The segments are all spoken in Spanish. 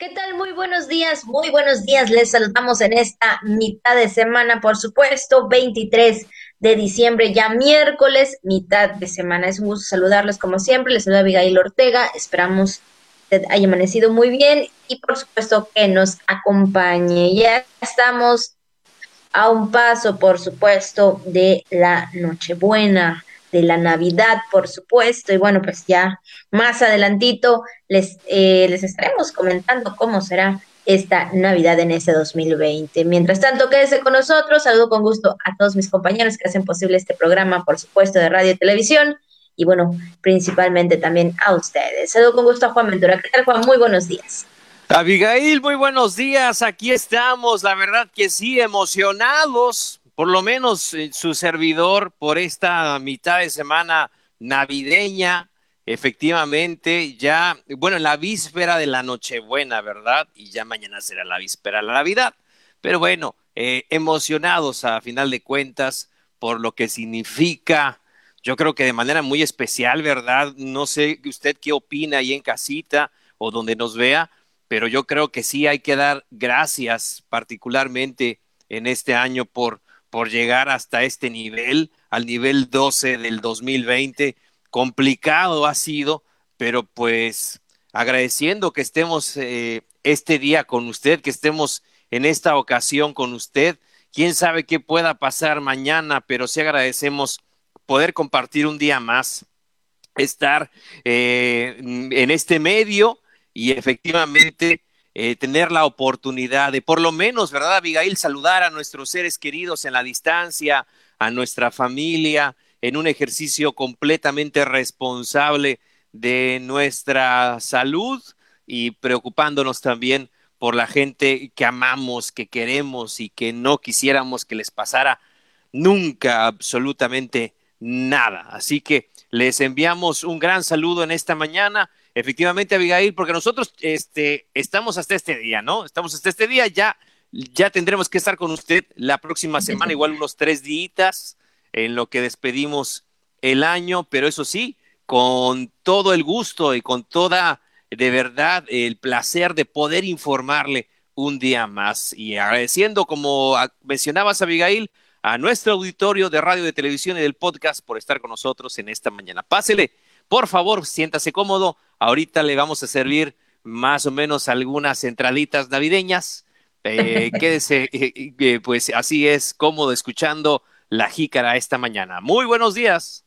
¿Qué tal? Muy buenos días, muy buenos días. Les saludamos en esta mitad de semana, por supuesto, 23 de diciembre, ya miércoles, mitad de semana. Es un gusto saludarles como siempre. Les saluda Abigail Ortega. Esperamos que haya amanecido muy bien y por supuesto que nos acompañe. Ya estamos a un paso, por supuesto, de la Nochebuena de la Navidad, por supuesto, y bueno, pues ya más adelantito les, eh, les estaremos comentando cómo será esta Navidad en ese 2020. Mientras tanto, quédese con nosotros, saludo con gusto a todos mis compañeros que hacen posible este programa, por supuesto, de radio y televisión, y bueno, principalmente también a ustedes. Saludo con gusto a Juan Ventura. ¿Qué tal, Juan? Muy buenos días. Abigail, muy buenos días. Aquí estamos, la verdad que sí, emocionados por lo menos eh, su servidor por esta mitad de semana navideña, efectivamente, ya, bueno, en la víspera de la Nochebuena, ¿verdad? Y ya mañana será la víspera de la Navidad. Pero bueno, eh, emocionados a final de cuentas por lo que significa, yo creo que de manera muy especial, ¿verdad? No sé usted qué opina ahí en casita o donde nos vea, pero yo creo que sí hay que dar gracias particularmente en este año por por llegar hasta este nivel, al nivel 12 del 2020. Complicado ha sido, pero pues agradeciendo que estemos eh, este día con usted, que estemos en esta ocasión con usted. Quién sabe qué pueda pasar mañana, pero sí agradecemos poder compartir un día más, estar eh, en este medio y efectivamente eh, tener la oportunidad de, por lo menos, ¿verdad, Abigail? Saludar a nuestros seres queridos en la distancia, a nuestra familia, en un ejercicio completamente responsable de nuestra salud y preocupándonos también por la gente que amamos, que queremos y que no quisiéramos que les pasara nunca absolutamente nada. Así que les enviamos un gran saludo en esta mañana Efectivamente, Abigail, porque nosotros este, estamos hasta este día, ¿no? Estamos hasta este día, ya, ya tendremos que estar con usted la próxima semana, igual unos tres días en lo que despedimos el año, pero eso sí, con todo el gusto y con toda, de verdad, el placer de poder informarle un día más. Y agradeciendo, como mencionabas, Abigail, a nuestro auditorio de radio, de televisión y del podcast por estar con nosotros en esta mañana. Pásele por favor, siéntase cómodo. Ahorita le vamos a servir más o menos algunas entraditas navideñas. Eh, quédese, eh, eh, pues así es, cómodo escuchando la jícara esta mañana. Muy buenos días.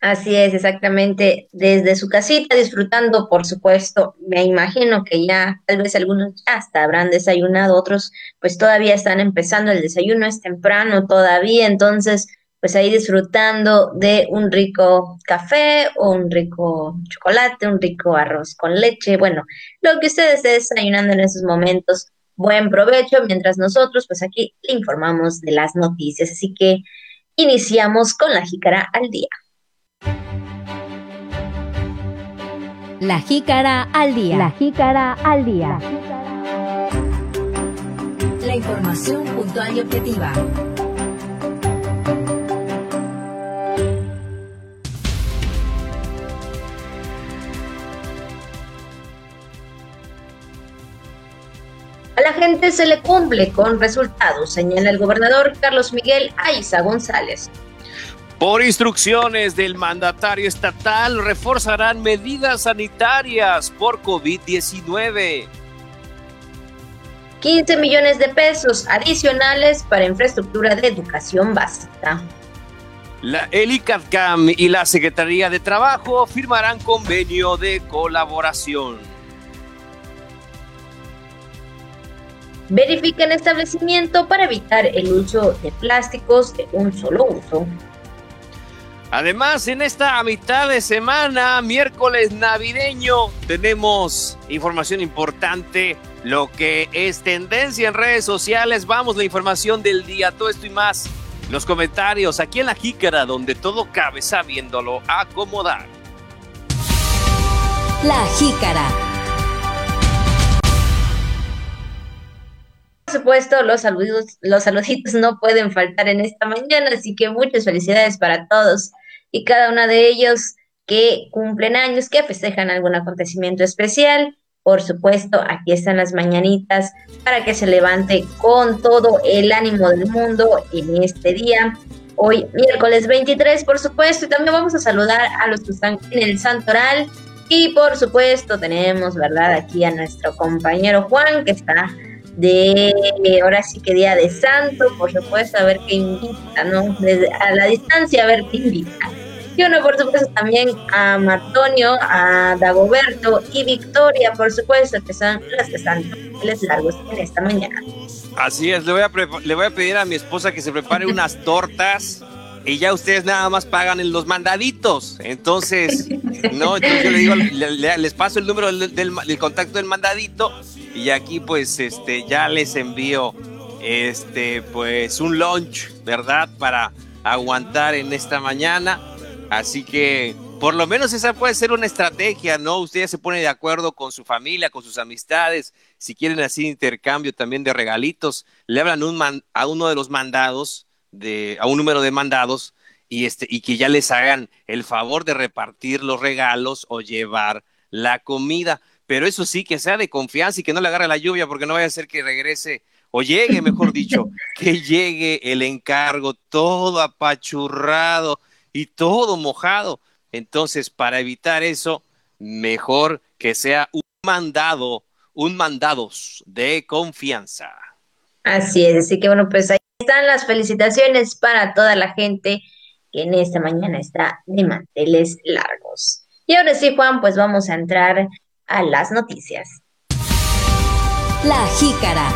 Así es, exactamente, desde su casita, disfrutando, por supuesto, me imagino que ya, tal vez algunos ya hasta habrán desayunado, otros pues todavía están empezando el desayuno, es temprano todavía, entonces pues ahí disfrutando de un rico café o un rico chocolate, un rico arroz con leche, bueno, lo que ustedes estén desayunando en esos momentos, buen provecho, mientras nosotros pues aquí le informamos de las noticias, así que iniciamos con la jícara al día. La jícara al día. La jícara al día. La información puntual y objetiva. La gente se le cumple con resultados, señala el gobernador Carlos Miguel Aiza González. Por instrucciones del mandatario estatal, reforzarán medidas sanitarias por COVID-19. 15 millones de pesos adicionales para infraestructura de educación básica. La, el ICADCAM y la Secretaría de Trabajo firmarán convenio de colaboración. Verifiquen establecimiento para evitar el uso de plásticos de un solo uso. Además, en esta mitad de semana, miércoles navideño, tenemos información importante, lo que es tendencia en redes sociales. Vamos, la información del día, todo esto y más. Los comentarios aquí en la jícara, donde todo cabe sabiéndolo acomodar. La jícara. Supuesto, los saludos, los saluditos no pueden faltar en esta mañana, así que muchas felicidades para todos y cada uno de ellos que cumplen años, que festejan algún acontecimiento especial. por supuesto, aquí están las mañanitas para que se levante con todo el ánimo del mundo en este día. Hoy, miércoles 23, por supuesto, y también vamos a saludar a los que están en el Santoral. Y por supuesto, tenemos, ¿verdad?, aquí a nuestro compañero Juan, que está de ahora sí que día de santo, por supuesto, a ver qué invita, ¿no? Desde, a la distancia, a ver qué invita. Y uno, por supuesto, también a Martonio, a Dagoberto y Victoria, por supuesto, que son las que están les largos en esta mañana. Así es, le voy, a le voy a pedir a mi esposa que se prepare unas tortas y ya ustedes nada más pagan en los mandaditos. Entonces, no, entonces yo le digo, les paso el número del, del, contacto del mandadito y aquí pues este ya les envío este pues un lunch, ¿verdad? Para aguantar en esta mañana. Así que por lo menos esa puede ser una estrategia, ¿no? Ustedes se ponen de acuerdo con su familia, con sus amistades, si quieren así intercambio también de regalitos, le hablan un a uno de los mandados, de, a un número de mandados, y, este, y que ya les hagan el favor de repartir los regalos o llevar la comida. Pero eso sí, que sea de confianza y que no le agarre la lluvia, porque no vaya a ser que regrese, o llegue, mejor dicho, que llegue el encargo todo apachurrado y todo mojado. Entonces, para evitar eso, mejor que sea un mandado, un mandados de confianza. Así es, así que bueno, pues ahí están las felicitaciones para toda la gente que en esta mañana está de manteles largos. Y ahora sí, Juan, pues vamos a entrar a las noticias. La jícara.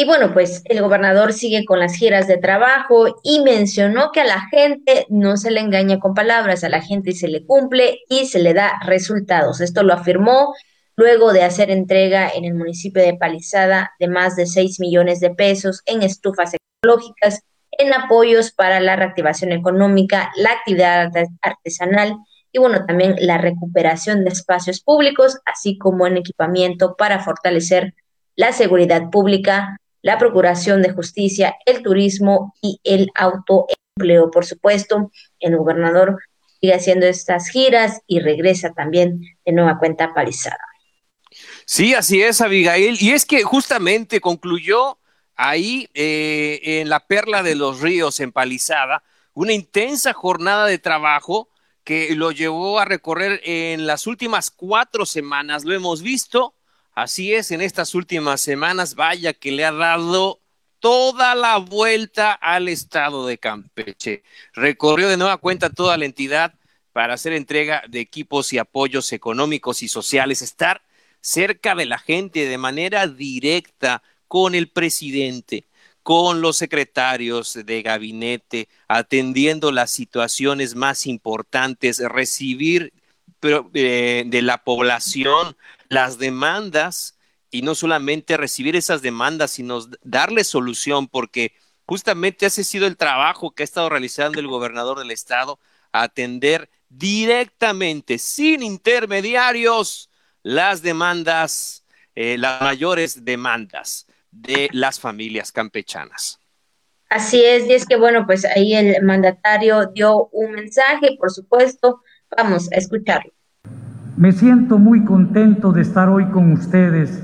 Y bueno, pues el gobernador sigue con las giras de trabajo y mencionó que a la gente no se le engaña con palabras, a la gente se le cumple y se le da resultados. Esto lo afirmó luego de hacer entrega en el municipio de Palizada de más de 6 millones de pesos en estufas ecológicas, en apoyos para la reactivación económica, la actividad artesanal y bueno, también la recuperación de espacios públicos, así como en equipamiento para fortalecer la seguridad pública, la Procuración de Justicia, el turismo y el autoempleo. Por supuesto, el gobernador sigue haciendo estas giras y regresa también de nueva cuenta palizada. Sí, así es, Abigail. Y es que justamente concluyó ahí eh, en la Perla de los Ríos, en Palizada, una intensa jornada de trabajo que lo llevó a recorrer en las últimas cuatro semanas. Lo hemos visto Así es, en estas últimas semanas, vaya que le ha dado toda la vuelta al estado de Campeche. Recorrió de nueva cuenta toda la entidad para hacer entrega de equipos y apoyos económicos y sociales, estar cerca de la gente de manera directa con el presidente, con los secretarios de gabinete, atendiendo las situaciones más importantes, recibir eh, de la población las demandas y no solamente recibir esas demandas, sino darle solución, porque justamente ese ha sido el trabajo que ha estado realizando el gobernador del estado, atender directamente, sin intermediarios, las demandas, eh, las mayores demandas de las familias campechanas. Así es, y es que bueno, pues ahí el mandatario dio un mensaje, por supuesto, vamos a escucharlo. Me siento muy contento de estar hoy con ustedes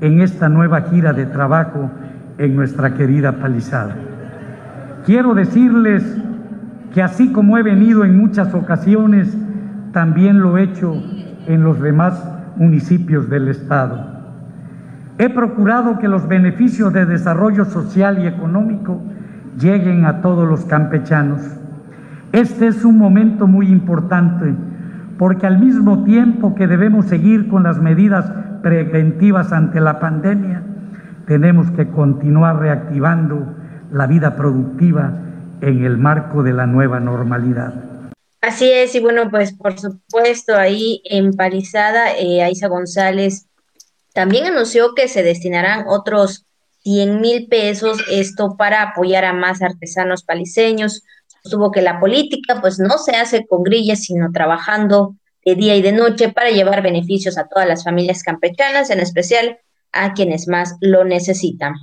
en esta nueva gira de trabajo en nuestra querida Palizada. Quiero decirles que así como he venido en muchas ocasiones, también lo he hecho en los demás municipios del Estado. He procurado que los beneficios de desarrollo social y económico lleguen a todos los campechanos. Este es un momento muy importante porque al mismo tiempo que debemos seguir con las medidas preventivas ante la pandemia, tenemos que continuar reactivando la vida productiva en el marco de la nueva normalidad. Así es, y bueno, pues por supuesto ahí en Palizada, eh, González también anunció que se destinarán otros 100 mil pesos, esto para apoyar a más artesanos paliseños, sostuvo que la política pues no se hace con grillas, sino trabajando de día y de noche para llevar beneficios a todas las familias campechanas, en especial a quienes más lo necesitan.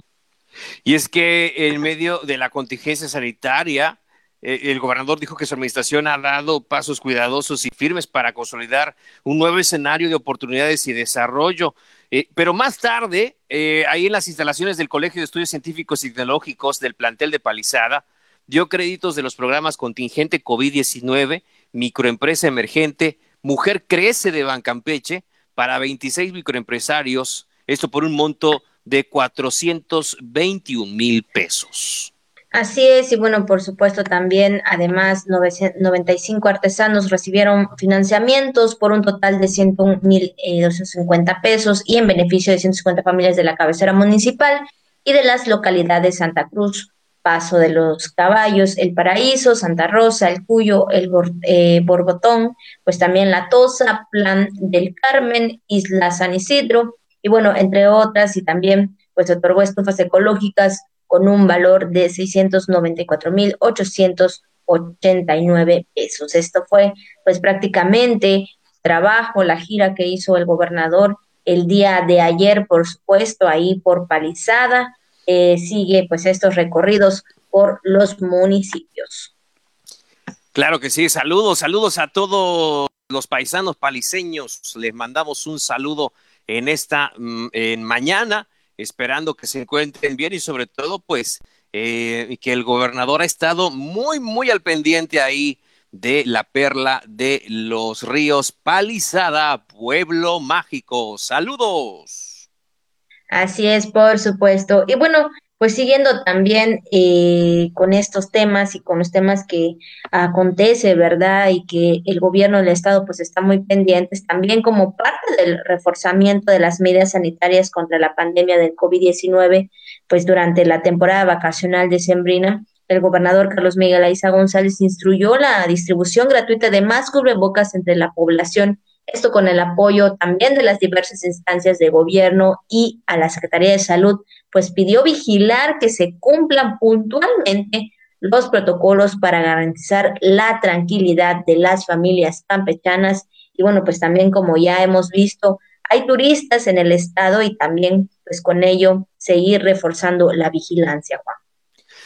Y es que en medio de la contingencia sanitaria, eh, el gobernador dijo que su administración ha dado pasos cuidadosos y firmes para consolidar un nuevo escenario de oportunidades y desarrollo. Eh, pero más tarde, eh, ahí en las instalaciones del Colegio de Estudios Científicos y Tecnológicos del plantel de Palizada, dio créditos de los programas contingente COVID-19, microempresa emergente, Mujer Crece de Bancampeche para 26 microempresarios, esto por un monto de 421 mil pesos. Así es, y bueno, por supuesto también, además, 95 artesanos recibieron financiamientos por un total de 101.250 eh, pesos y en beneficio de 150 familias de la cabecera municipal y de las localidades Santa Cruz, Paso de los Caballos, El Paraíso, Santa Rosa, El Cuyo, El eh, Borbotón, pues también La Tosa, Plan del Carmen, Isla San Isidro, y bueno, entre otras, y también pues otorgó estufas ecológicas con un valor de 694.889 pesos. Esto fue pues prácticamente trabajo, la gira que hizo el gobernador el día de ayer, por supuesto, ahí por Palizada. Eh, sigue pues estos recorridos por los municipios. Claro que sí, saludos, saludos a todos los paisanos paliseños. Les mandamos un saludo en esta mm, en mañana esperando que se encuentren bien y sobre todo, pues, eh, que el gobernador ha estado muy, muy al pendiente ahí de la perla de los ríos Palizada, Pueblo Mágico. Saludos. Así es, por supuesto. Y bueno, pues siguiendo también eh, con estos temas y con los temas que acontece, ¿verdad? Y que el gobierno del estado pues está muy pendientes, también como parte del reforzamiento de las medidas sanitarias contra la pandemia del COVID-19, pues durante la temporada vacacional de Sembrina, el gobernador Carlos Miguel Aiza González instruyó la distribución gratuita de más cubrebocas entre la población esto con el apoyo también de las diversas instancias de gobierno y a la Secretaría de Salud, pues pidió vigilar que se cumplan puntualmente los protocolos para garantizar la tranquilidad de las familias campechanas. Y bueno, pues también como ya hemos visto, hay turistas en el estado y también pues con ello seguir reforzando la vigilancia, Juan.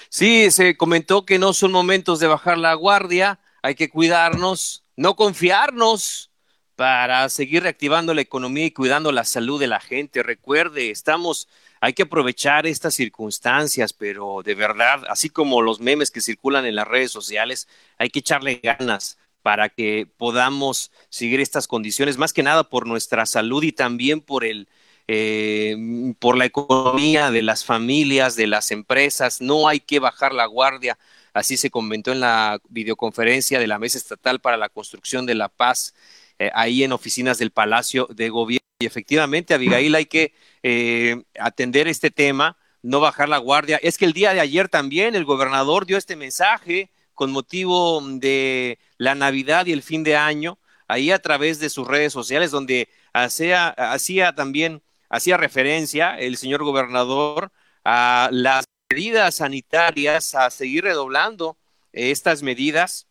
Sí, se comentó que no son momentos de bajar la guardia, hay que cuidarnos, no confiarnos, para seguir reactivando la economía y cuidando la salud de la gente. Recuerde, estamos, hay que aprovechar estas circunstancias, pero de verdad, así como los memes que circulan en las redes sociales, hay que echarle ganas para que podamos seguir estas condiciones, más que nada por nuestra salud y también por el, eh, por la economía de las familias, de las empresas. No hay que bajar la guardia. Así se comentó en la videoconferencia de la Mesa Estatal para la Construcción de la Paz eh, ahí en oficinas del Palacio de Gobierno. Y efectivamente, Abigail, hay que eh, atender este tema, no bajar la guardia. Es que el día de ayer también el gobernador dio este mensaje con motivo de la Navidad y el fin de año, ahí a través de sus redes sociales, donde hacía, hacía también, hacía referencia el señor gobernador a las medidas sanitarias, a seguir redoblando estas medidas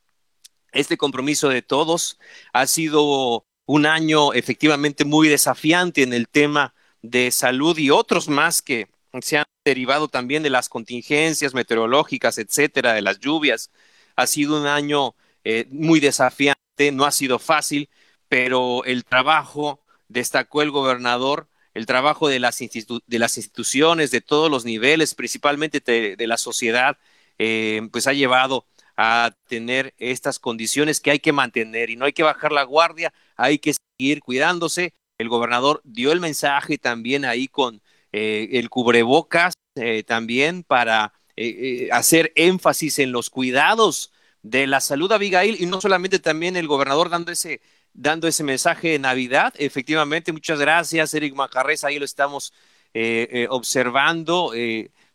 este compromiso de todos ha sido un año efectivamente muy desafiante en el tema de salud y otros más que se han derivado también de las contingencias meteorológicas, etcétera, de las lluvias. Ha sido un año eh, muy desafiante, no ha sido fácil, pero el trabajo, destacó el gobernador, el trabajo de las, de las instituciones de todos los niveles, principalmente de, la sociedad, eh, pues ha llevado a tener estas condiciones que hay que mantener y no hay que bajar la guardia, hay que seguir cuidándose. El gobernador dio el mensaje también ahí con eh, el cubrebocas, eh, también para eh, hacer énfasis en los cuidados de la salud, Abigail, y no solamente también el gobernador dando ese, dando ese mensaje de Navidad. Efectivamente, muchas gracias, Eric Macarrez, ahí lo estamos observando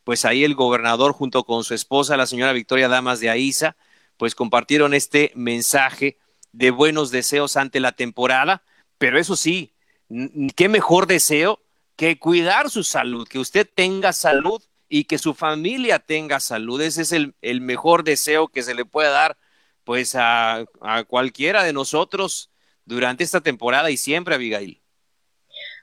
pues ahí el gobernador junto con su esposa, la señora Victoria Damas de Aiza, pues compartieron este mensaje de buenos deseos ante la temporada, pero eso sí, qué mejor deseo que cuidar su salud, que usted tenga salud y que su familia tenga salud. Ese es el, el mejor deseo que se le puede dar pues a, cualquiera de nosotros durante esta temporada y siempre, Abigail.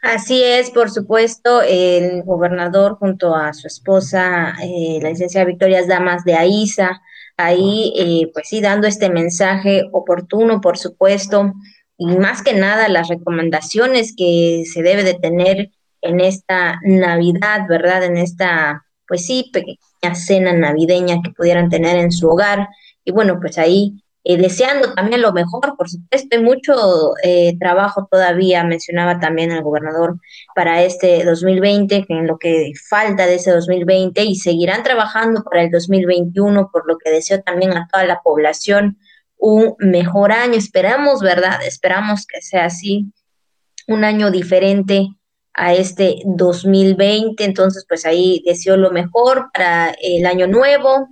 Así es, por supuesto, el gobernador junto a su esposa, eh, la licenciada Victoria Damas de Aiza, ahí, eh, pues sí, dando este mensaje oportuno, por supuesto, y más que nada las recomendaciones que se debe de tener en esta Navidad, ¿verdad? En esta, pues sí, pequeña cena navideña que pudieran tener en su hogar. Y bueno, pues ahí eh, deseando también lo mejor, por supuesto, hay mucho eh, trabajo todavía, mencionaba también el gobernador, para este 2020, en lo que falta de ese 2020, y seguirán trabajando para el 2021, por lo que deseo también a toda la población un mejor año. Esperamos, ¿verdad? Esperamos que sea así, un año diferente a este 2020. Entonces, pues ahí deseo lo mejor para el año nuevo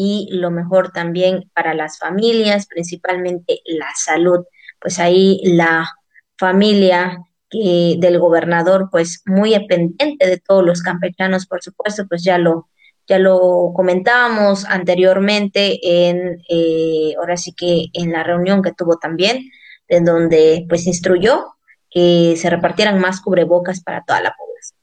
y lo mejor también para las familias, principalmente la salud. Pues ahí la familia que del gobernador, pues muy pendiente de todos los campechanos, por supuesto, pues ya lo ya lo comentábamos anteriormente en, eh, ahora sí que en la reunión que tuvo también, en donde pues instruyó que se repartieran más cubrebocas para toda la población.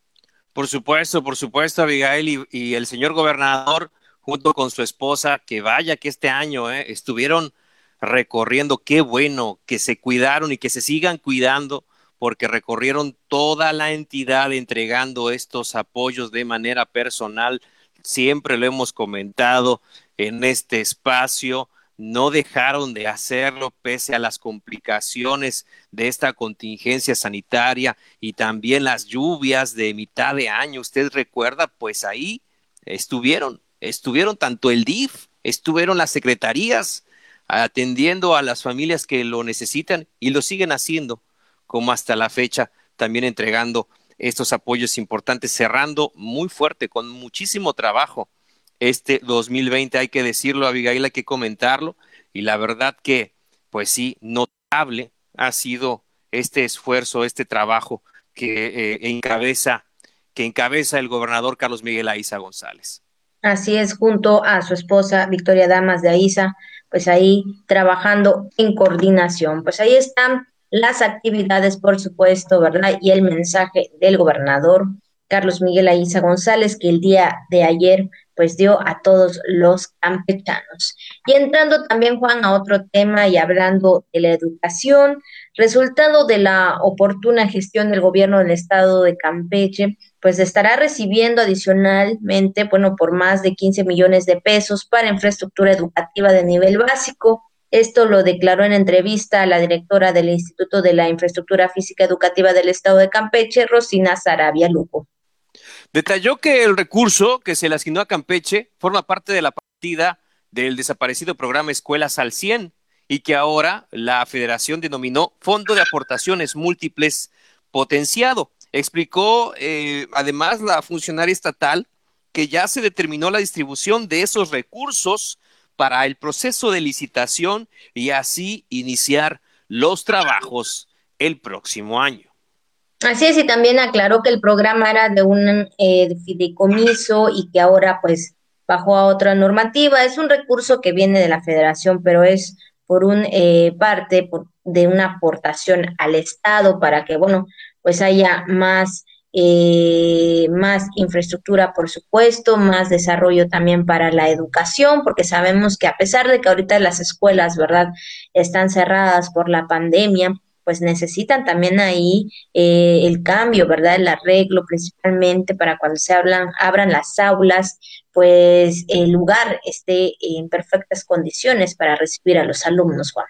Por supuesto, por supuesto, Abigail y, el señor gobernador, junto con su esposa, que vaya que este año eh, estuvieron recorriendo, qué bueno que se cuidaron y que se sigan cuidando, porque recorrieron toda la entidad entregando estos apoyos de manera personal. Siempre lo hemos comentado en este espacio, no dejaron de hacerlo pese a las complicaciones de esta contingencia sanitaria y también las lluvias de mitad de año. Usted recuerda, pues ahí estuvieron, estuvieron tanto el DIF, estuvieron las secretarías atendiendo a las familias que lo necesitan y lo siguen haciendo, como hasta la fecha, también entregando estos apoyos importantes, cerrando muy fuerte, con muchísimo trabajo este 2020, hay que decirlo, Abigail, hay que comentarlo, y la verdad que, pues sí, notable ha sido este esfuerzo, este trabajo que eh, encabeza que encabeza el gobernador Carlos Miguel Aiza González. Así es, junto a su esposa Victoria Damas de Aiza, pues ahí trabajando en coordinación. Pues ahí están las actividades, por supuesto, ¿verdad? Y el mensaje del gobernador Carlos Miguel Aiza González, que el día de ayer pues dio a todos los campechanos. Y entrando también, Juan, a otro tema y hablando de la educación, resultado de la oportuna gestión del gobierno del estado de Campeche, pues estará recibiendo adicionalmente, bueno, por más de 15 millones de pesos para infraestructura educativa de nivel básico, esto lo declaró en entrevista a la directora del Instituto de la Infraestructura Física Educativa del Estado de Campeche, Rosina Sarabia Lugo. Detalló que el recurso que se le asignó a Campeche forma parte de la partida del desaparecido programa Escuelas al 100 y que ahora la federación denominó Fondo de Aportaciones Múltiples Potenciado. Explicó eh, además la funcionaria estatal que ya se determinó la distribución de esos recursos para el proceso de licitación y así iniciar los trabajos el próximo año. Así es, y también aclaró que el programa era de un eh, fideicomiso y que ahora pues bajó a otra normativa. Es un recurso que viene de la federación, pero es por un eh, parte de una aportación al Estado para que, bueno, pues haya más eh, más infraestructura, por supuesto, más desarrollo también para la educación, porque sabemos que a pesar de que ahorita las escuelas, ¿verdad?, están cerradas por la pandemia, pues necesitan también ahí eh, el cambio, ¿verdad? El arreglo principalmente para cuando se hablan, abran las aulas, pues el lugar esté en perfectas condiciones para recibir a los alumnos, Juan.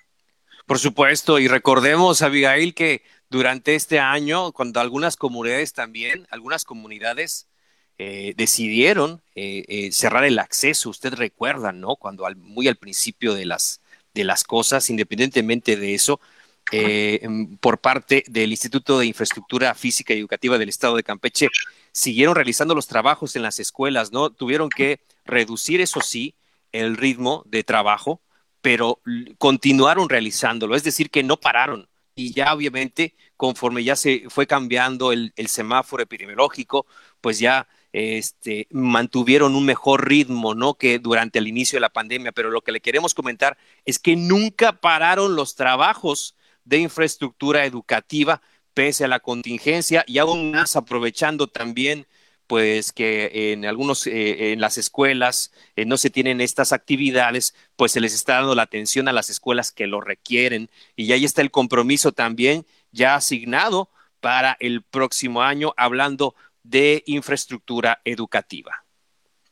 Por supuesto, y recordemos, Abigail, que durante este año, cuando algunas comunidades también, algunas comunidades eh, decidieron eh, eh, cerrar el acceso, usted recuerda, ¿no? Cuando muy al principio de las, de las cosas, independientemente de eso, em, por parte del Instituto de Infraestructura Física y Educativa del Estado de Campeche, siguieron realizando los trabajos en las escuelas, ¿no? Tuvieron que reducir, eso sí, el ritmo de trabajo, pero continuaron realizándolo, es decir, que no pararon y ya obviamente conforme ya se fue cambiando el, semáforo epidemiológico, pues ya este, mantuvieron un mejor ritmo, ¿no? Que durante el inicio de la pandemia. Pero lo que le queremos comentar es que nunca pararon los trabajos de infraestructura educativa pese a la contingencia y aún más aprovechando también pues que en algunos, eh, en las escuelas eh, no se tienen estas actividades, pues se les está dando la atención a las escuelas que lo requieren y ahí está el compromiso también ya asignado para el próximo año, hablando de infraestructura educativa.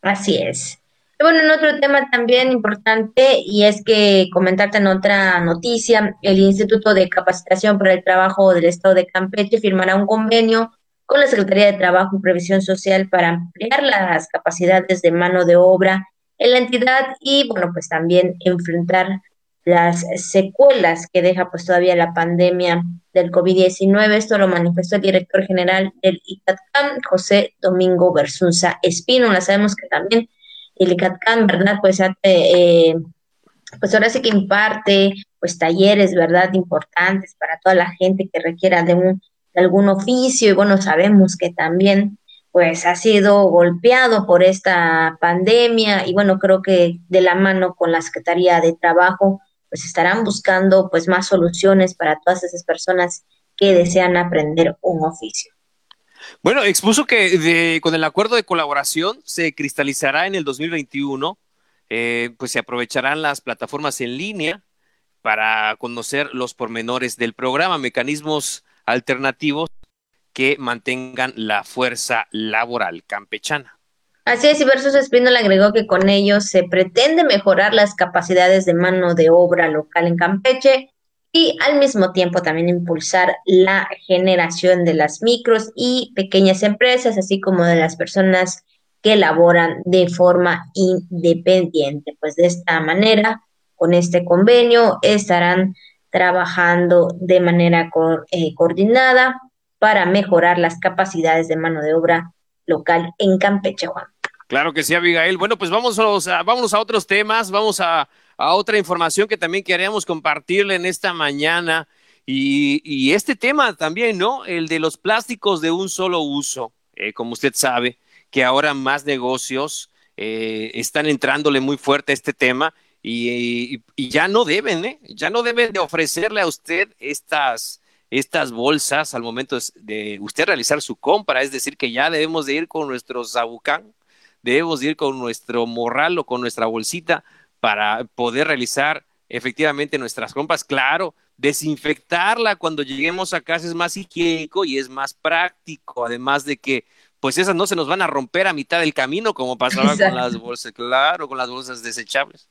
Así es. Bueno, en otro tema también importante, y es que comentarte en otra noticia, el Instituto de Capacitación para el Trabajo del Estado de Campeche firmará un convenio con la Secretaría de Trabajo y Previsión Social para ampliar las capacidades de mano de obra en la entidad y, bueno, pues también enfrentar las secuelas que deja pues todavía la pandemia del COVID-19. Esto lo manifestó el director general del ICATCAM, José Domingo Bersunza Espino. sabemos que también el ICATCAM, ¿verdad? Pues, eh, pues ahora sí que imparte pues talleres, ¿verdad? Importantes para toda la gente que requiera de un de algún oficio y bueno, sabemos que también pues ha sido golpeado por esta pandemia y bueno, creo que de la mano con la Secretaría de Trabajo pues estarán buscando pues más soluciones para todas esas personas que desean aprender un oficio. Bueno, expuso que con el acuerdo de colaboración se cristalizará en el 2021, eh, pues se aprovecharán las plataformas en línea para conocer los pormenores del programa, mecanismos alternativos que mantengan la fuerza laboral campechana. Así es, y Versus Espino agregó que con ellos se pretende mejorar las capacidades de mano de obra local en Campeche y al mismo tiempo también impulsar la generación de las micros y pequeñas empresas, así como de las personas que laboran de forma independiente. Pues de esta manera, con este convenio, estarán trabajando de manera eh, coordinada para mejorar las capacidades de mano de obra local en Campeche, Juan. Claro que sí, Abigail. Bueno, pues vamos a, vamos a otros temas, vamos a, otra información que también queríamos compartirle en esta mañana. Y, este tema también, ¿no? El de los plásticos de un solo uso. Eh, como usted sabe, que ahora más negocios eh, están entrándole muy fuerte a este tema y, ya no deben, ¿eh? Ya no deben de ofrecerle a usted estas, estas bolsas al momento de usted realizar su compra, es decir, que ya debemos de ir con nuestro zabucán, debemos de ir con nuestro morral o con nuestra bolsita para poder realizar efectivamente nuestras compras. Claro, desinfectarla cuando lleguemos a casa es más higiénico y es más práctico, además de que pues esas no se nos van a romper a mitad del camino como pasaba con las bolsas, claro, con las bolsas desechables.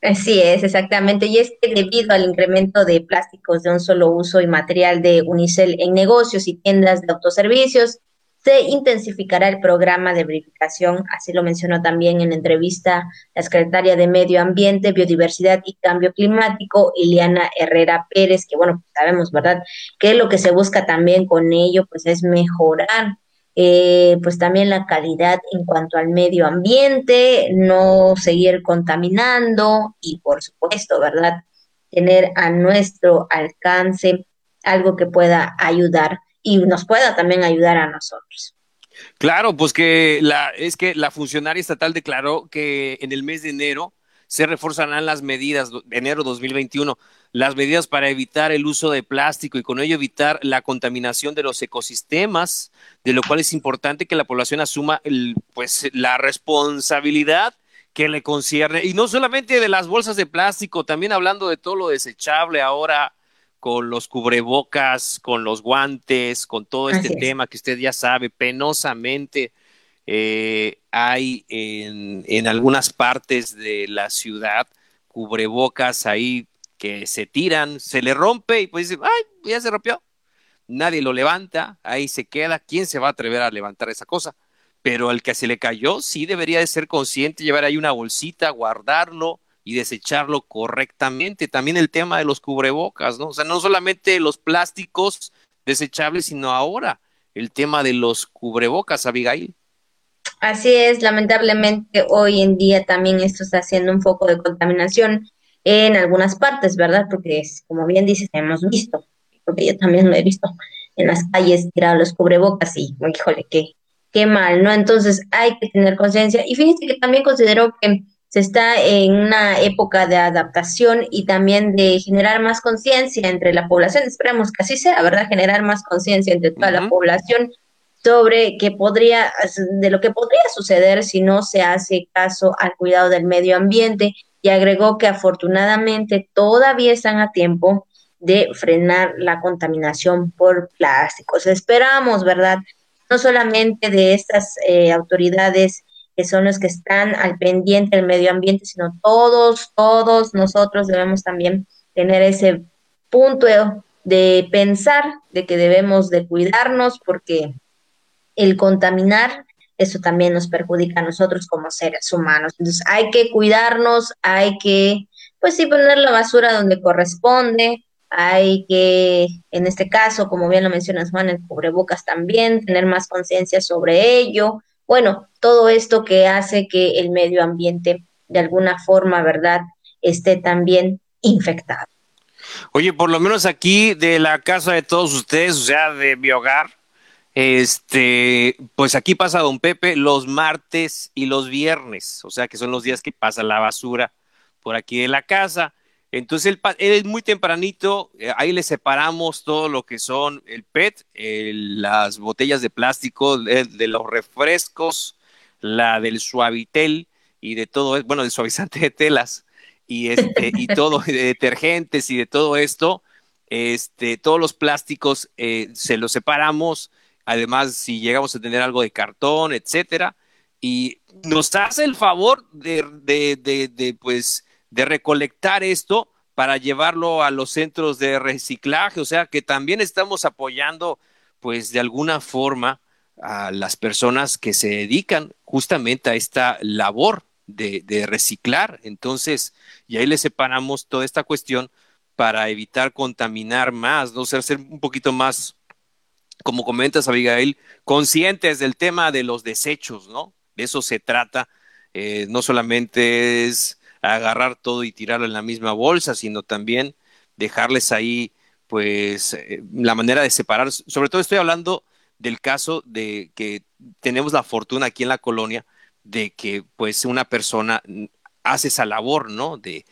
Así es, exactamente. Y es que debido al incremento de plásticos de un solo uso y material de Unicel en negocios y tiendas de autoservicios, se intensificará el programa de verificación, así lo mencionó también en entrevista la secretaria de Medio Ambiente, Biodiversidad y Cambio Climático, Iliana Herrera Pérez, que bueno, pues sabemos, ¿verdad?, que lo que se busca también con ello, pues es mejorar eh, pues también la calidad en cuanto al medio ambiente, no seguir contaminando y por supuesto, ¿verdad? Tener a nuestro alcance algo que pueda ayudar y nos pueda también ayudar a nosotros. Claro, pues que la, es que la funcionaria estatal declaró que en el mes de enero se reforzarán las medidas, enero 2021, las medidas para evitar el uso de plástico y con ello evitar la contaminación de los ecosistemas, de lo cual es importante que la población asuma pues, la responsabilidad que le concierne. Y no solamente de las bolsas de plástico, también hablando de todo lo desechable ahora con los cubrebocas, con los guantes, con todo este tema que usted ya sabe, penosamente eh, hay en, en, algunas partes de la ciudad cubrebocas ahí que se tiran, se le rompe y pues dice, ay, ya se rompió. Nadie lo levanta, ahí se queda. ¿Quién se va a atrever a levantar esa cosa? Pero el que se le cayó sí debería de ser consciente, llevar ahí una bolsita, guardarlo y desecharlo correctamente. También el tema de los cubrebocas, ¿no? O sea, no solamente los plásticos desechables, sino ahora el tema de los cubrebocas, Abigail. Así es, lamentablemente hoy en día también esto está haciendo un foco de contaminación en algunas partes, ¿verdad? Porque como bien dices, hemos visto, porque yo también lo he visto en las calles tirados los cubrebocas y, híjole, qué, qué mal, ¿no? Entonces hay que tener conciencia. Y fíjense que también considero que se está en una época de adaptación y también de generar más conciencia entre la población. Esperamos que así sea, ¿verdad? Generar más conciencia entre toda la población sobre que podría, de lo que podría suceder si no se hace caso al cuidado del medio ambiente y agregó que afortunadamente todavía están a tiempo de frenar la contaminación por plásticos. Esperamos, ¿verdad? No solamente de estas eh, autoridades que son los que están al pendiente del medio ambiente, sino todos, todos nosotros debemos también tener ese punto de pensar de que debemos de cuidarnos porque el contaminar, eso también nos perjudica a nosotros como seres humanos. Entonces hay que cuidarnos, hay que, pues sí, poner la basura donde corresponde, hay que, en este caso, como bien lo mencionas Juan, el cubrebocas también, tener más conciencia sobre ello. Bueno, todo esto que hace que el medio ambiente de alguna forma, ¿verdad?, esté también infectado. Oye, por lo menos aquí de la casa de todos ustedes, o sea, de mi hogar, este, pues aquí pasa Don Pepe los martes y los viernes, o sea que son los días que pasa la basura por aquí de la casa. Entonces él, es muy tempranito, eh, ahí le separamos todo lo que son el PET, las botellas de plástico de, los refrescos, la del suavitel y de todo, bueno, del suavizante de telas y este y todo de detergentes y de todo esto, este, todos los plásticos eh, se los separamos, además si llegamos a tener algo de cartón, etcétera, y nos hace el favor de, de, de pues de recolectar esto para llevarlo a los centros de reciclaje, o sea que también estamos apoyando pues de alguna forma a las personas que se dedican justamente a esta labor de, reciclar. Entonces, y ahí le separamos toda esta cuestión para evitar contaminar más, ¿no? O ser un poquito más, como comentas, Abigail, conscientes del tema de los desechos, ¿no? De eso se trata. Eh, no solamente es agarrar todo y tirarlo en la misma bolsa, sino también dejarles ahí, pues, eh, la manera de separar. Sobre todo estoy hablando del caso de que tenemos la fortuna aquí en la colonia de que, pues, una persona hace esa labor, ¿no? De,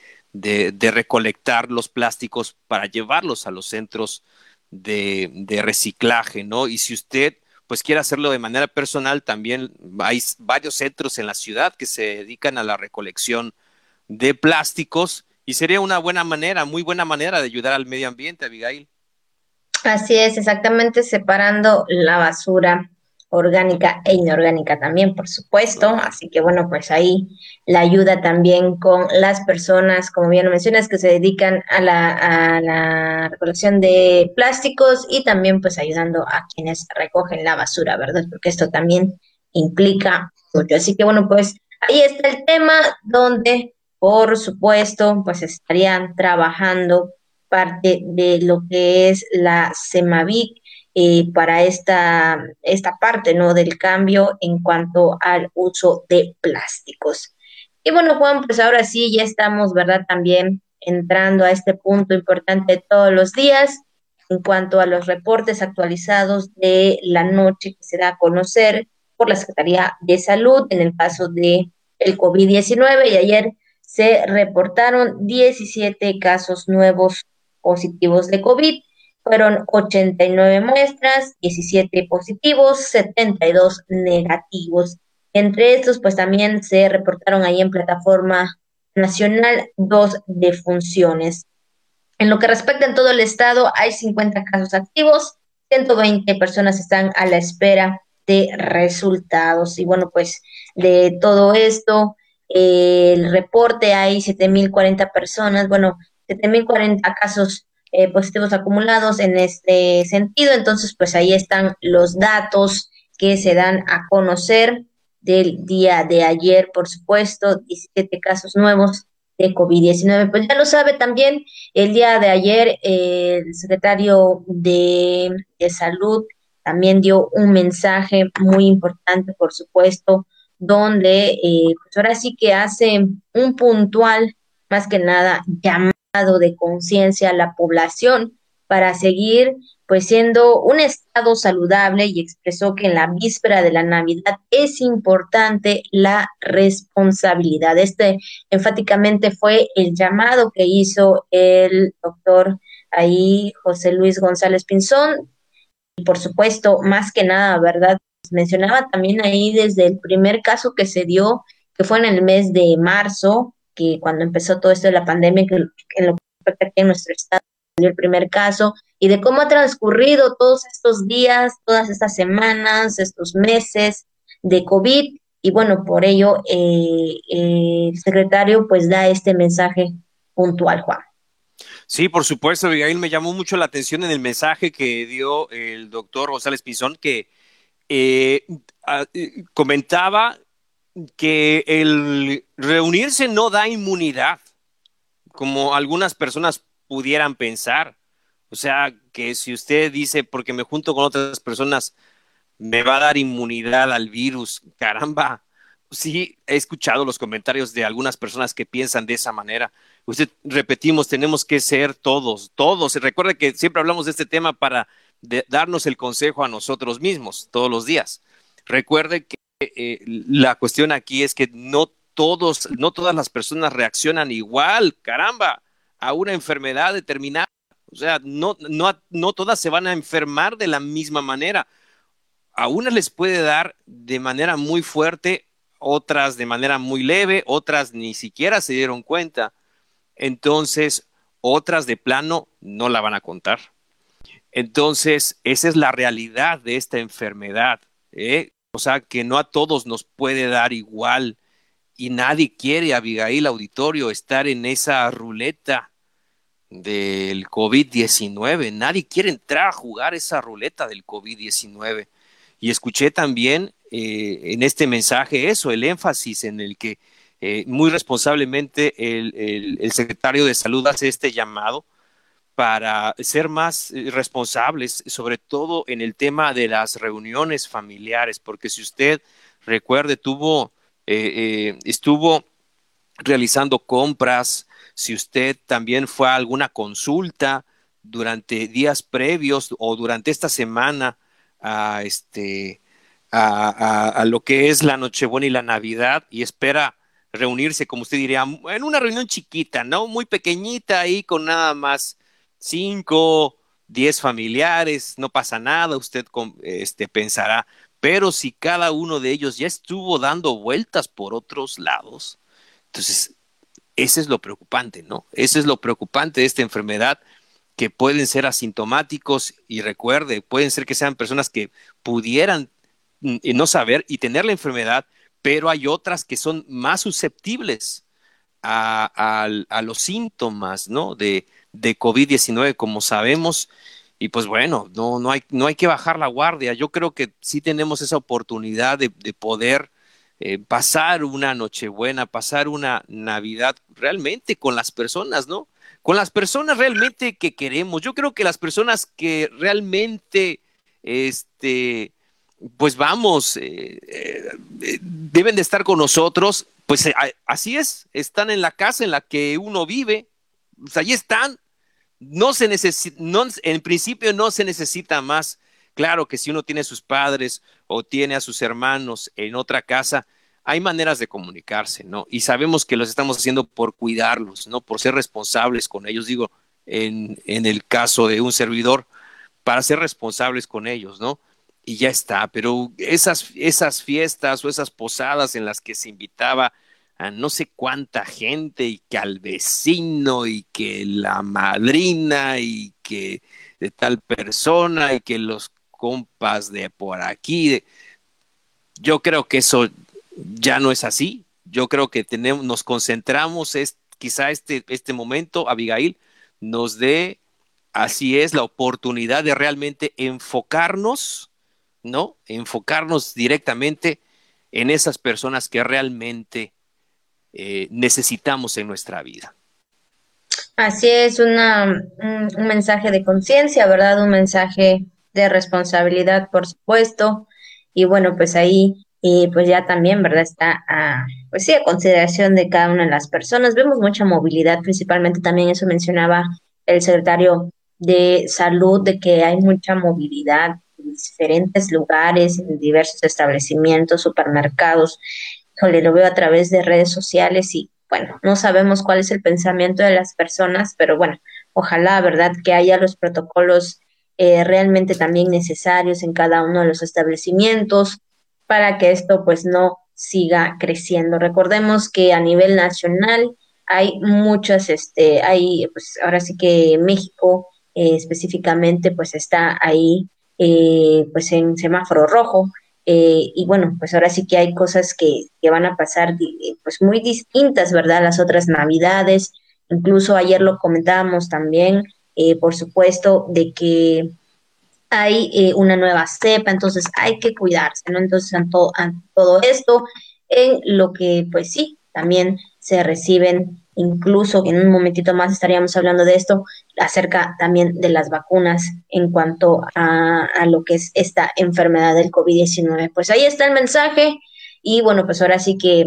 recolectar los plásticos para llevarlos a los centros de, de reciclaje, ¿no? Y si usted pues quiere hacerlo de manera personal, también hay varios centros en la ciudad que se dedican a la recolección de plásticos y sería una buena manera, muy buena manera de ayudar al medio ambiente, Abigail. Así es, exactamente separando la basura orgánica e inorgánica también, por supuesto. Así que bueno, pues ahí la ayuda también con las personas, como bien lo mencionas, que se dedican a la, a la recolección de plásticos y también pues ayudando a quienes recogen la basura, ¿verdad? Porque esto también implica mucho. Así que bueno, pues ahí está el tema donde por supuesto, pues estarían trabajando parte de lo que es la CEMAVIC eh, para esta, esta parte ¿no? del cambio en cuanto al uso de plásticos. Y bueno, Juan, pues ahora sí, ya estamos, ¿verdad? También entrando a este punto importante todos los días en cuanto a los reportes actualizados de la noche que se da a conocer por la Secretaría de Salud en el caso de el COVID-19 y ayer se reportaron 17 casos nuevos positivos de COVID. Fueron 89 muestras, 17 positivos, 72 negativos. Entre estos, pues también se reportaron ahí en plataforma nacional dos defunciones. En lo que respecta en todo el estado, hay 50 casos activos, 120 personas están a la espera de resultados. Y bueno, pues de todo esto, el reporte hay 7.040 personas, bueno, 7.040 casos eh, positivos acumulados en este sentido, entonces pues ahí están los datos que se dan a conocer del día de ayer, por supuesto, 17 casos nuevos de COVID-19. Pues ya lo sabe también, el día de ayer el secretario de, de Salud también dio un mensaje muy importante, por supuesto, donde eh, pues ahora sí que hace un puntual, más que nada, llamado de conciencia a la población para seguir pues siendo un estado saludable y expresó que en la víspera de la Navidad es importante la responsabilidad. Este enfáticamente fue el llamado que hizo el doctor ahí José Luis González Pinzón por supuesto, más que nada, ¿verdad? Mencionaba también ahí desde el primer caso que se dio, que fue en el mes de marzo, que cuando empezó todo esto de la pandemia, que en lo que en nuestro estado dio el primer caso, y de cómo ha transcurrido todos estos días, todas estas semanas, estos meses de COVID, y bueno, por ello eh, eh, el secretario pues da este mensaje puntual, Juan. Sí, por supuesto, Abigail, me llamó mucho la atención en el mensaje que dio el doctor González Pinzón, que eh, comentaba que el reunirse no da inmunidad, como algunas personas pudieran pensar. O sea, que si usted dice, porque me junto con otras personas, me va a dar inmunidad al virus, caramba. Sí, he escuchado los comentarios de algunas personas que piensan de esa manera. Usted, repetimos, tenemos que ser todos, todos. Recuerde que siempre hablamos de este tema para darnos el consejo a nosotros mismos todos los días. Recuerde que eh, la cuestión aquí es que no todos, no todas las personas reaccionan igual, caramba, a una enfermedad determinada. O sea, no, no, no todas se van a enfermar de la misma manera. A unas les puede dar de manera muy fuerte, otras de manera muy leve, otras ni siquiera se dieron cuenta. Entonces, otras de plano no la van a contar. Entonces, esa es la realidad de esta enfermedad. ¿eh? O sea, que no a todos nos puede dar igual. Y nadie quiere, Abigail Auditorio, estar en esa ruleta del COVID-19. Nadie quiere entrar a jugar esa ruleta del COVID-19. Y escuché también eh, en este mensaje eso, el énfasis en el que eh, muy responsablemente el, secretario de salud hace este llamado para ser más eh, responsables, sobre todo en el tema de las reuniones familiares, porque si usted recuerde, tuvo, estuvo realizando compras, si usted también fue a alguna consulta durante días previos o durante esta semana a este a, lo que es la Nochebuena y la Navidad y espera reunirse, como usted diría, en una reunión chiquita, ¿no? Muy pequeñita ahí con nada más cinco, diez familiares, no pasa nada, usted este, pensará, pero si cada uno de ellos ya estuvo dando vueltas por otros lados, entonces ese es lo preocupante, ¿no? Ese es lo preocupante de esta enfermedad, que pueden ser asintomáticos y recuerde, pueden ser que sean personas que pudieran mm, no saber y tener la enfermedad, pero hay otras que son más susceptibles a, los síntomas, ¿no? De, de COVID-19, como sabemos. Y pues bueno, no, no, hay, no hay que bajar la guardia. Yo creo que sí tenemos esa oportunidad de, de poder eh, pasar una Nochebuena, pasar una Navidad realmente con las personas, ¿no? Con las personas realmente que queremos. Yo creo que las personas que realmente, este, pues vamos, eh, eh, deben de estar con nosotros, pues así es, están en la casa en la que uno vive, pues ahí están. No se no, en principio no se necesita más. Claro que si uno tiene a sus padres o tiene a sus hermanos en otra casa, hay maneras de comunicarse, ¿no? Y sabemos que los estamos haciendo por cuidarlos, ¿no? Por ser responsables con ellos, digo, en, en el caso de un servidor, para ser responsables con ellos, ¿no? Y ya está, pero esas, esas fiestas o esas posadas en las que se invitaba a no sé cuánta gente y que al vecino y que la madrina y que de tal persona y que los compas de por aquí, yo creo que eso ya no es así. Yo creo que tenemos, nos concentramos, es, quizá este, este momento, Abigail, nos dé, así es, la oportunidad de realmente enfocarnos, ¿no? Enfocarnos directamente en esas personas que realmente eh, necesitamos en nuestra vida. Así es, un mensaje de conciencia, ¿verdad? Un mensaje de responsabilidad, por supuesto. Y bueno, pues ahí y pues ya también, ¿verdad? Está a, pues sí, a consideración de cada una de las personas. Vemos mucha movilidad, principalmente también eso mencionaba el secretario de salud, de que hay mucha movilidad diferentes lugares, en diversos establecimientos, supermercados. le lo veo a través de redes sociales y bueno, no sabemos cuál es el pensamiento de las personas, pero bueno, ojalá, ¿verdad? Que haya los protocolos eh, realmente también necesarios en cada uno de los establecimientos para que esto pues no siga creciendo. Recordemos que a nivel nacional hay muchas, este, hay, pues ahora sí que México eh, específicamente pues está ahí eh, pues en semáforo rojo. Eh, y bueno, pues ahora sí que hay cosas que, que van a pasar pues muy distintas, ¿verdad? Las otras navidades, incluso ayer lo comentábamos también, por supuesto, de que hay una nueva cepa, entonces hay que cuidarse, ¿no? Entonces, todo, todo esto, en lo que, pues sí, también se reciben incluso en un momentito más estaríamos hablando de esto, acerca también de las vacunas en cuanto a, lo que es esta enfermedad del COVID-19. Pues ahí está el mensaje y bueno, pues ahora sí que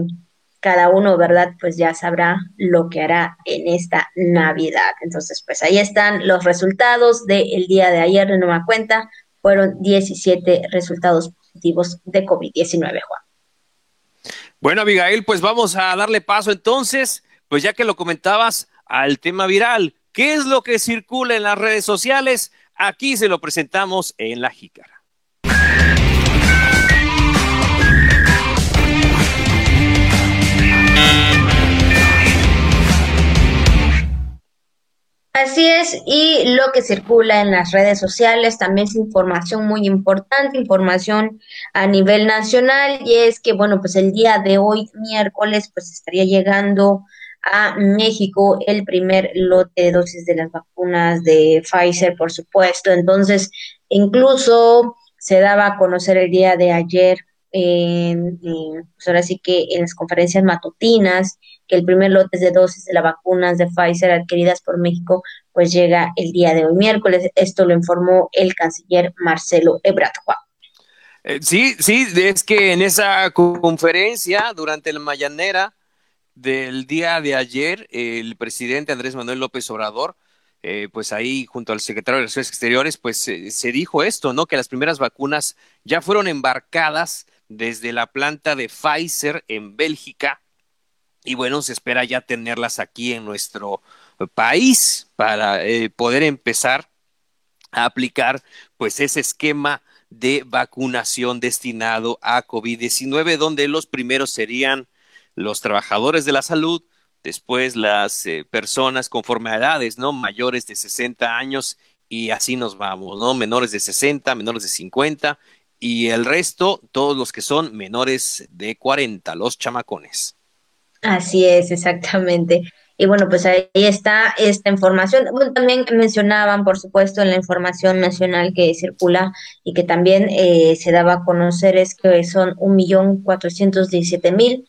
cada uno, ¿verdad? Pues ya sabrá lo que hará en esta Navidad. Entonces, pues ahí están los resultados del día de ayer de nueva cuenta. Fueron 17 resultados positivos de COVID-19, Juan. Bueno, Abigail, pues vamos a darle paso entonces pues ya que lo comentabas, al tema viral. ¿Qué es lo que circula en las redes sociales? Aquí se lo presentamos en la jícara. Así es, y lo que circula en las redes sociales también es información muy importante, información a nivel nacional, y es que, bueno, pues el día de hoy, miércoles, pues estaría llegando a México el primer lote de dosis de las vacunas de Pfizer, por supuesto. Entonces, incluso se daba a conocer el día de ayer, en, pues ahora sí que en las conferencias matutinas, que el primer lote de dosis de las vacunas de Pfizer adquiridas por México, pues llega el día de hoy, miércoles. Esto lo informó el canciller Marcelo Ebrard. Eh, sí, sí, es que en esa conferencia, durante la mañanera, del día de ayer, el presidente Andrés Manuel López Obrador, eh, pues ahí junto al secretario de Relaciones Exteriores, pues se dijo esto, ¿no? Que las primeras vacunas ya fueron embarcadas desde la planta de Pfizer en Bélgica y bueno, se espera ya tenerlas aquí en nuestro país para eh, poder empezar a aplicar pues ese esquema de vacunación destinado a COVID-19, donde los primeros serían los trabajadores de la salud, después las eh, personas conforme a edades, ¿no? Mayores de 60 años y así nos vamos, ¿no? Menores de 60, menores de 50 y el resto, todos los que son menores de 40, los chamacones. Así es, exactamente. Y bueno, pues ahí está esta información. también mencionaban, por supuesto, en la información nacional que circula y que también eh, se daba a conocer es que son un millón cuatrocientos diecisiete mil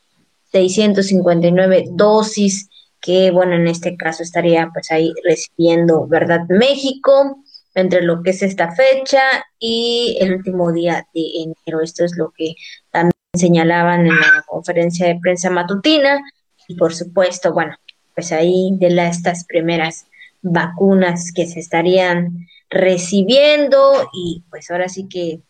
659 dosis que, bueno, en este caso estaría pues ahí recibiendo, ¿verdad? México, entre lo que es esta fecha y el último día de enero. Esto es lo que también señalaban en la conferencia de prensa matutina. Y por supuesto, bueno, pues ahí de la, estas primeras vacunas que se estarían recibiendo y pues ahora sí que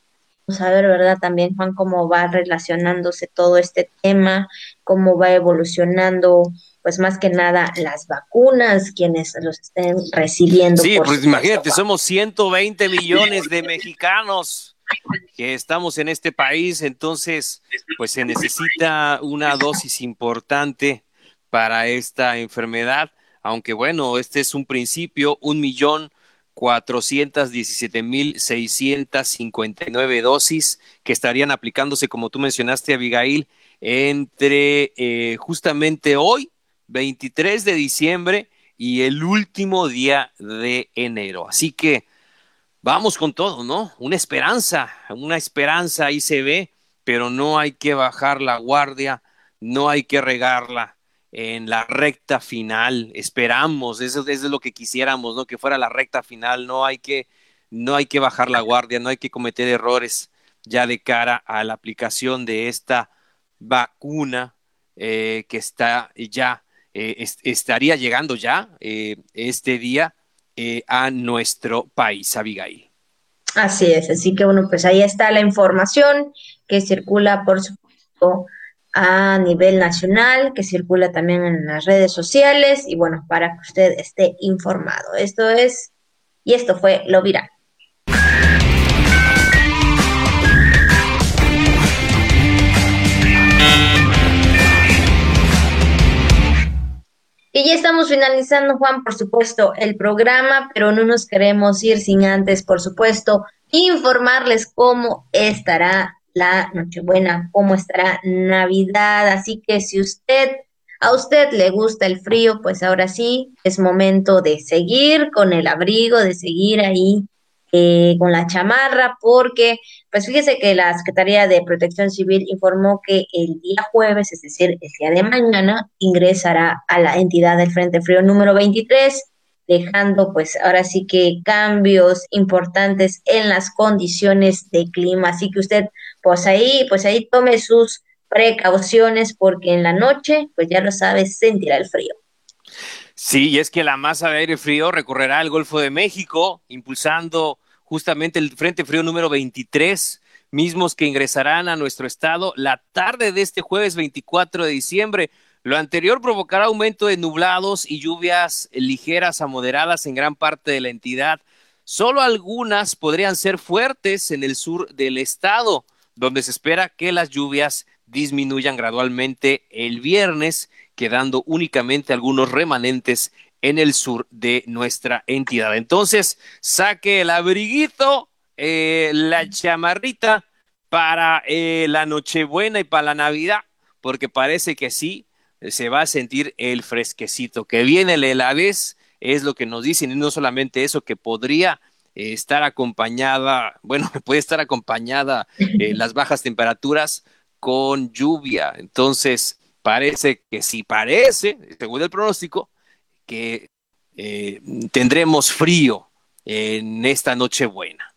Vamos a ver, ¿verdad? También, Juan, cómo va relacionándose todo este tema, cómo va evolucionando, pues más que nada las vacunas, quienes los estén recibiendo. Sí, pues imagínate, somos 120 millones de mexicanos que estamos en este país, entonces, pues se necesita una dosis importante para esta enfermedad, aunque bueno, este es un principio, un millón 417.659 dosis que estarían aplicándose, como tú mencionaste, Abigail, entre eh, justamente hoy, 23 de diciembre, y el último día de enero. Así que vamos con todo, ¿no? Una esperanza, una esperanza ahí se ve, pero no hay que bajar la guardia, no hay que regarla en la recta final. Esperamos, eso, es lo que quisiéramos, ¿no? Que fuera la recta final. No hay que, no hay que bajar la guardia, no hay que cometer errores ya de cara a la aplicación de esta vacuna eh, que está ya, eh, estaría llegando ya eh, este día a nuestro país, Abigail. Así es, así que bueno, pues ahí está la información que circula, por supuesto, a nivel nacional que circula también en las redes sociales y bueno, para que usted esté informado. Esto es, y esto fue lo viral. Y ya estamos finalizando, Juan, por supuesto, el programa, pero no nos queremos ir sin antes, por supuesto, informarles cómo estará la Nochebuena, cómo estará Navidad. Así que si usted, a usted le gusta el frío, pues ahora sí es momento de seguir con el abrigo, de seguir ahí eh, con la chamarra, porque, pues fíjese que la Secretaría de Protección Civil informó que el día jueves, es decir, el día de mañana, ingresará a la entidad del Frente Frío número 23, dejando pues ahora sí que cambios importantes en las condiciones de clima. Así que usted, pues ahí, pues ahí tome sus precauciones, porque en la noche, pues ya lo sabe, sentirá el frío. Sí, y es que la masa de aire frío recorrerá el Golfo de México, impulsando justamente el Frente Frío número 23, mismos que ingresarán a nuestro estado la tarde de este jueves 24 de diciembre. Lo anterior provocará aumento de nublados y lluvias ligeras a moderadas en gran parte de la entidad. Solo algunas podrían ser fuertes en el sur del estado, donde se espera que las lluvias disminuyan gradualmente el viernes quedando únicamente algunos remanentes en el sur de nuestra entidad. Entonces, saque el abriguito, eh, la chamarrita para eh, la Nochebuena y para la Navidad, porque parece que sí, se va a sentir el fresquecito. Que viene la heladez, es lo que nos dicen, y no solamente eso, que podría eh, estar acompañada, bueno, puede estar acompañada las bajas temperaturas con lluvia. Entonces, parece que sí, parece, según el pronóstico, que eh, tendremos frío en esta Nochebuena.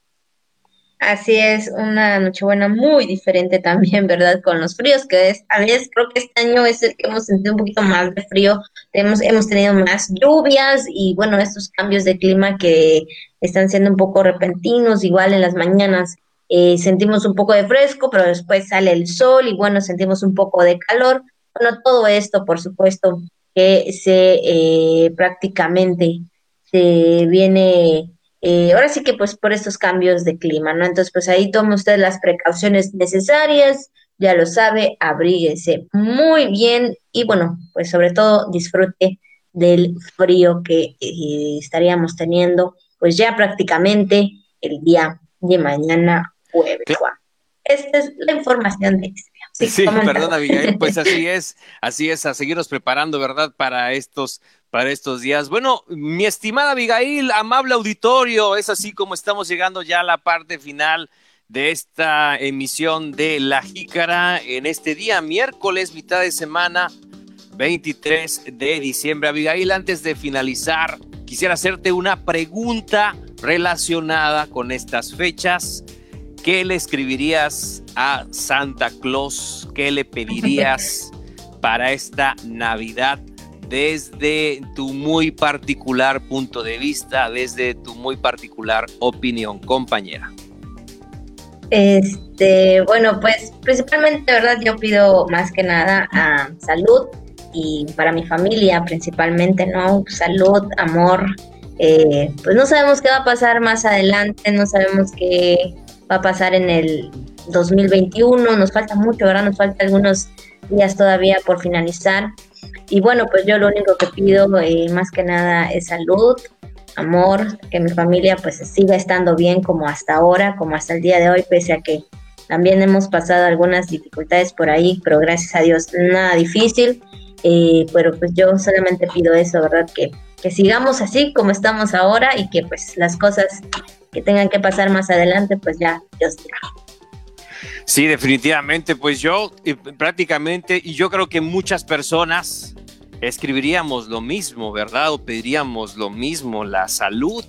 Así es, una Nochebuena muy diferente también, ¿verdad? Con los fríos, que es, a veces creo que este año es el que hemos sentido un poquito más de frío, hemos, hemos tenido más lluvias y bueno, estos cambios de clima que están siendo un poco repentinos, igual en las mañanas eh, sentimos un poco de fresco, pero después sale el sol y bueno, sentimos un poco de calor, bueno, todo esto, por supuesto, que se eh, prácticamente se viene, eh, ahora sí que pues por estos cambios de clima, ¿no? Entonces, pues ahí tome usted las precauciones necesarias, ya lo sabe, abríguese muy bien y bueno, pues sobre todo disfrute del frío que eh, estaríamos teniendo, pues ya prácticamente el día de mañana jueves. Esta es la información de Sí, perdón, Abigail, pues así es, así es, a seguirnos preparando, ¿verdad? Para estos, para estos días. Bueno, mi estimada Abigail, amable auditorio, es así como estamos llegando ya a la parte final de esta emisión de La Jícara en este día, miércoles, mitad de semana, 23 de diciembre. Abigail, antes de finalizar, quisiera hacerte una pregunta relacionada con estas fechas. ¿Qué le escribirías a Santa Claus? ¿Qué le pedirías para esta Navidad desde tu muy particular punto de vista, desde tu muy particular opinión, compañera? Este, bueno, pues principalmente, ¿verdad? Yo pido más que nada a salud y para mi familia principalmente, ¿no? Salud, amor. Eh, pues no sabemos qué va a pasar más adelante, no sabemos qué va a pasar en el 2021, nos falta mucho, ¿verdad? Nos falta algunos días todavía por finalizar. Y bueno, pues yo lo único que pido eh, más que nada es salud, amor, que mi familia pues siga estando bien como hasta ahora, como hasta el día de hoy, pese a que también hemos pasado algunas dificultades por ahí, pero gracias a Dios nada difícil. Eh, pero pues yo solamente pido eso, ¿verdad? Que, que sigamos así como estamos ahora y que pues las cosas que tengan que pasar más adelante, pues ya Dios dirá. Sí, definitivamente, pues yo eh, prácticamente, y yo creo que muchas personas escribiríamos lo mismo, ¿verdad? O pediríamos lo mismo, la salud,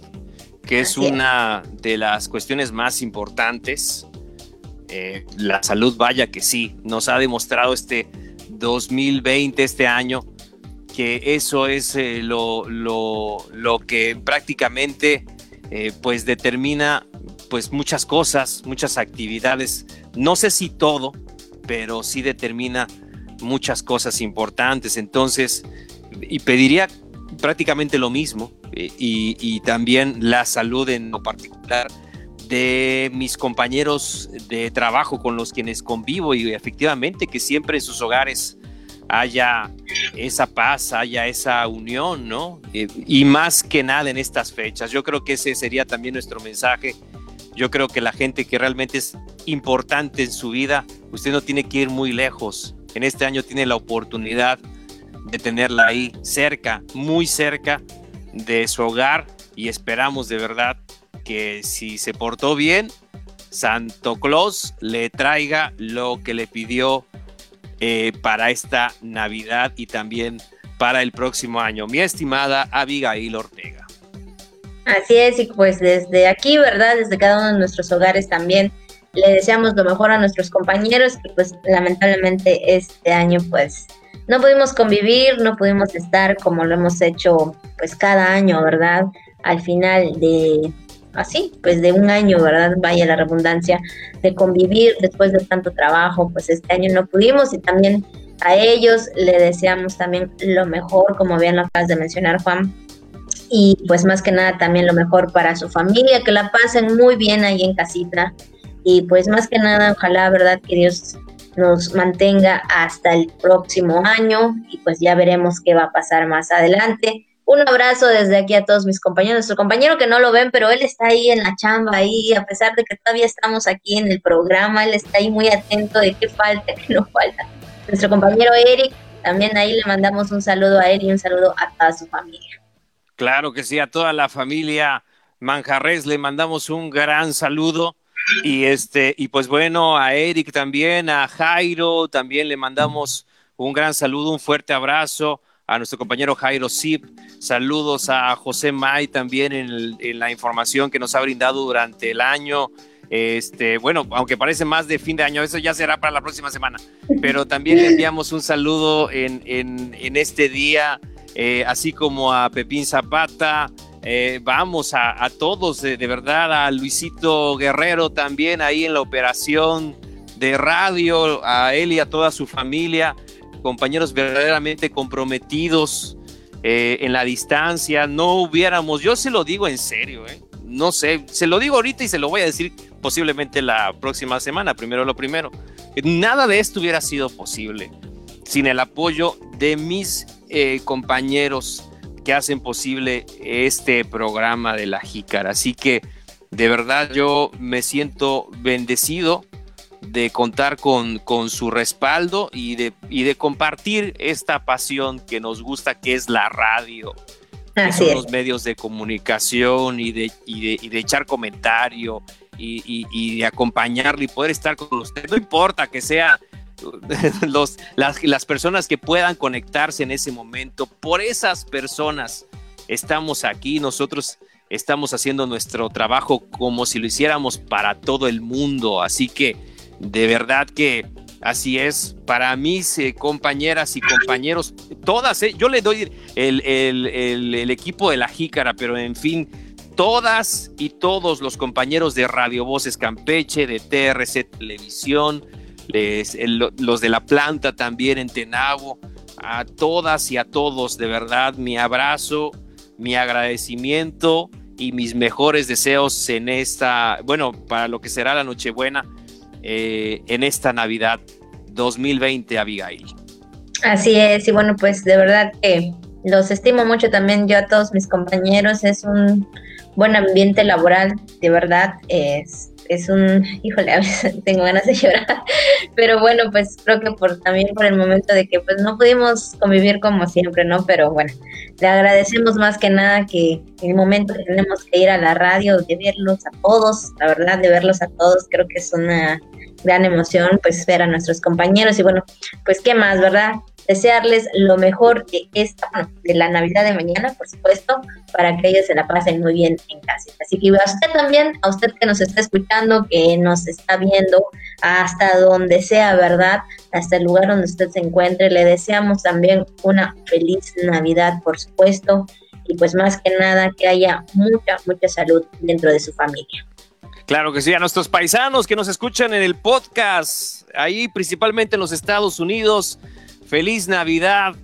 que es una de las cuestiones más importantes. Eh, la salud, vaya que sí, nos ha demostrado este 2020, este año, que eso es eh, lo, lo, lo, que prácticamente eh, pues determina pues muchas cosas, muchas actividades, no sé si todo, pero sí determina muchas cosas importantes. Entonces, y pediría prácticamente lo mismo eh, y, también la salud en lo particular de mis compañeros de trabajo con los quienes convivo y efectivamente que siempre en sus hogares haya esa paz, haya esa unión, ¿no? Eh, y más que nada en estas fechas. Yo creo que ese sería también nuestro mensaje. Yo creo que la gente que realmente es importante en su vida, usted no tiene que ir muy lejos. En este año tiene la oportunidad de tenerla ahí cerca, muy cerca de su hogar y esperamos de verdad que si se portó bien, Santo Claus le traiga lo que le pidió eh, para esta Navidad y también para el próximo año. Mi estimada Abigail Ortega. Así es, y pues desde aquí, ¿verdad? Desde cada uno de nuestros hogares también le deseamos lo mejor a nuestros compañeros, que pues lamentablemente este año pues no pudimos convivir, no pudimos estar como lo hemos hecho pues cada año, ¿verdad? Al final de, así, pues de un año, ¿verdad? Vaya la redundancia, de convivir después de tanto trabajo, pues este año no pudimos y también a ellos le deseamos también lo mejor, como bien lo acabas de mencionar, Juan. Y pues más que nada también lo mejor para su familia, que la pasen muy bien ahí en casita. Y pues más que nada, ojalá, ¿verdad? Que Dios nos mantenga hasta el próximo año y pues ya veremos qué va a pasar más adelante. Un abrazo desde aquí a todos mis compañeros. Nuestro compañero que no lo ven, pero él está ahí en la chamba, ahí, a pesar de que todavía estamos aquí en el programa, él está ahí muy atento de qué falta, qué no falta. Nuestro compañero Eric, también ahí le mandamos un saludo a él y un saludo a toda su familia. Claro que sí, a toda la familia Manjarres le mandamos un gran saludo. Y este, y pues bueno, a Eric también, a Jairo, también le mandamos un gran saludo, un fuerte abrazo a nuestro compañero Jairo Zip. Saludos a José May también en, la información que nos ha brindado durante el año. Este, bueno, aunque parece más de fin de año, eso ya será para la próxima semana. Pero también le enviamos un saludo en, en, este día, eh, así como a Pepín Zapata. Eh, vamos a, todos, de, verdad, a Luisito Guerrero también ahí en la operación de radio, a él y a toda su familia compañeros verdaderamente comprometidos eh, en la distancia, no hubiéramos, yo se lo digo en serio, no sé, se lo digo ahorita y se lo voy a decir posiblemente la próxima semana, primero lo primero. Nada de esto hubiera sido posible sin el apoyo de mis eh, compañeros que hacen posible este programa de la Jícara. Así que de verdad yo me siento bendecido de contar con, con su respaldo y de, y de compartir esta pasión que nos gusta, que es la radio. son los medios de comunicación y de, y de, echar comentario y, y, de acompañarle y poder estar con usted. No importa que sea los, las, las personas que puedan conectarse en ese momento, por esas personas estamos aquí, nosotros estamos haciendo nuestro trabajo como si lo hiciéramos para todo el mundo. Así que de verdad que así es. Para mis eh, compañeras y compañeros, todas, eh, yo le doy el, equipo de la Jícara, pero en fin, todas y todos los compañeros de Radio Voces Campeche, de TRC Televisión, los de la planta también en Tenabo, a todas y a todos, de verdad, mi abrazo, mi agradecimiento y mis mejores deseos en esta, bueno, para lo que será la Nochebuena eh, en esta Navidad 2020, Abigail. Así es, y bueno, pues de verdad que los estimo mucho también yo a todos mis compañeros, es un buen ambiente laboral, de verdad, es es un, híjole, tengo ganas de llorar, pero bueno, pues creo que por también por el momento de que pues no pudimos convivir como siempre, ¿no? Pero bueno, le agradecemos más que nada que el momento que tenemos que ir a la radio, de verlos a todos, la verdad, de verlos a todos, creo que es una gran emoción, pues ver a nuestros compañeros y bueno, pues qué más, ¿verdad? Desearles lo mejor de esta, de la Navidad de mañana, por supuesto, para que ellos se la pasen muy bien en casa. Así que a usted también, a usted que nos está escuchando, que nos está viendo, hasta donde sea, ¿verdad? Hasta el lugar donde usted se encuentre, le deseamos también una feliz Navidad, por supuesto, y pues más que nada que haya mucha, mucha salud dentro de su familia. Claro que sí, a nuestros paisanos que nos escuchan en el podcast, ahí principalmente en los Estados Unidos, feliz Navidad,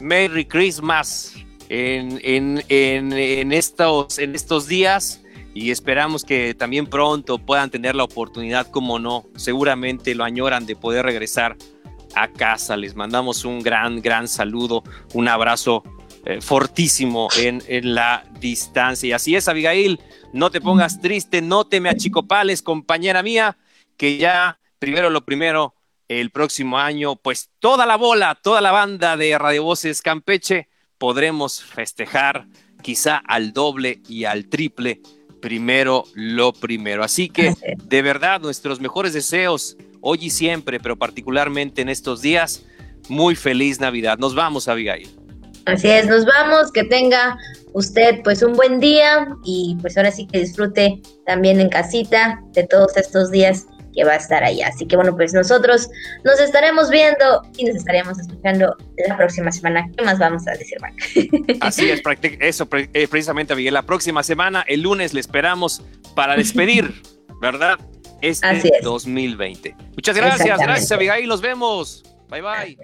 Merry Christmas en, en, estos, en estos días y esperamos que también pronto puedan tener la oportunidad, como no, seguramente lo añoran de poder regresar a casa. Les mandamos un gran, gran saludo, un abrazo eh, fortísimo en, en, la distancia. Y así es, Abigail, no te pongas triste, no te me achicopales, compañera mía, que ya, primero lo primero, el próximo año, pues toda la bola, toda la banda de Radio Voces Campeche podremos festejar quizá al doble y al triple primero lo primero. Así que de verdad nuestros mejores deseos hoy y siempre, pero particularmente en estos días, muy feliz Navidad. Nos vamos, Abigail. Así es, nos vamos, que tenga usted pues un buen día y pues ahora sí que disfrute también en casita de todos estos días que va a estar allá. Así que bueno, pues nosotros nos estaremos viendo y nos estaremos escuchando la próxima semana. ¿Qué más vamos a decir, Marc? Así es, eso eh, precisamente, Miguel. La próxima semana, el lunes, le esperamos para despedir, ¿verdad? Este 2020. Muchas gracias, gracias, Abigail. Nos vemos. Bye, bye.